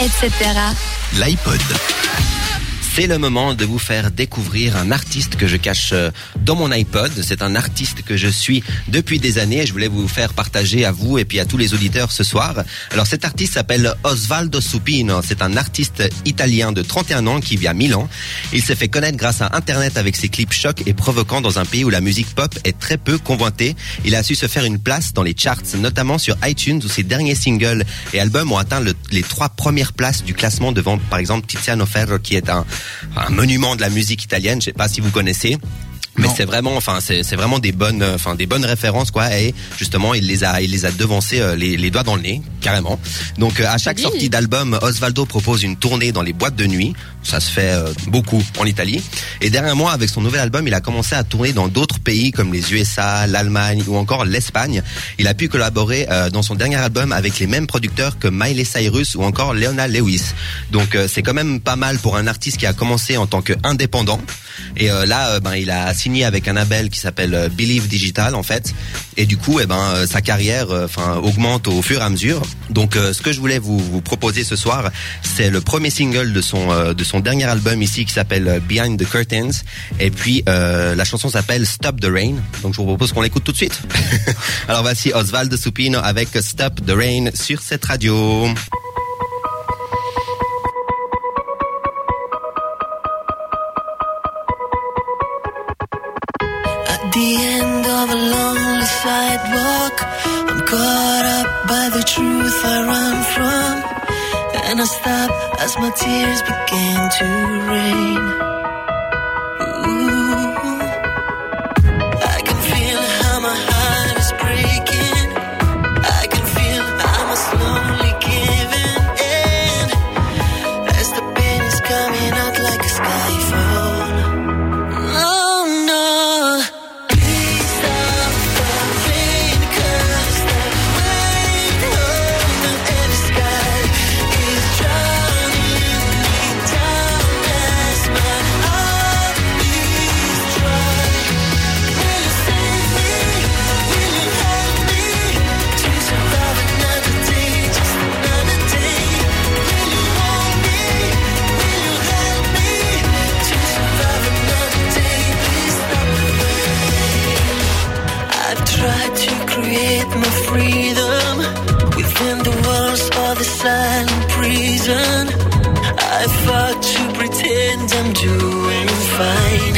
etc. L'iPod. C'est le moment de vous faire découvrir un artiste que je cache euh, dans mon iPod. C'est un artiste que je suis depuis des années et je voulais vous faire partager à vous et puis à tous les auditeurs ce soir. Alors cet artiste s'appelle Osvaldo Supino. C'est un artiste italien de 31 ans qui vit à Milan. Il s'est fait connaître grâce à Internet avec ses clips chocs et provoquants dans un pays où la musique pop est très peu convoitée. Il a su se faire une place dans les charts, notamment sur iTunes où ses derniers singles et albums ont atteint le- les trois premières places du classement devant par exemple Tiziano Ferro qui est un, un monument de la musique italienne. Je sais pas si vous connaissez. Mais c'est vraiment, enfin, c'est c'est vraiment des bonnes, euh, enfin, des bonnes références, quoi. Et justement, il les a, il les a devancés euh, les, les doigts dans le nez, carrément. Donc, euh, à chaque dit. sortie d'album, Osvaldo propose une tournée dans les boîtes de nuit. Ça se fait euh, beaucoup en Italie. Et derrière moi, avec son nouvel album, il a commencé à tourner dans d'autres pays comme les USA, l'Allemagne ou encore l'Espagne. Il a pu collaborer euh, dans son dernier album avec les mêmes producteurs que Miley Cyrus ou encore Leona Lewis. Donc, euh, c'est quand même pas mal pour un artiste qui a commencé en tant qu'indépendant. Et euh, là, euh, ben, il a signé avec un label qui s'appelle euh, Believe Digital en fait. Et du coup, eh ben, euh, sa carrière, euh, enfin, augmente au fur et à mesure. Donc, ce que je voulais vous, proposer ce soir, c'est le premier single de son de son dernier album ici qui s'appelle Behind the Curtains. Et puis, la chanson s'appelle Stop the Rain. Donc, je vous propose qu'on l'écoute tout de suite. Alors, voici Osvaldo Supino avec Stop the Rain sur cette radio. The end of a lonely sidewalk, I'm caught up by the truth I run from. And I stop as my tears begin to rain. My freedom within the walls of the silent prison. I fought to pretend I'm doing fine.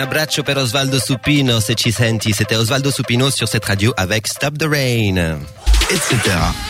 Abbraccio per Osvaldo Supino, se ci senti. C'était Osvaldo Supino sur cette radio avec Stop the Rain. etc.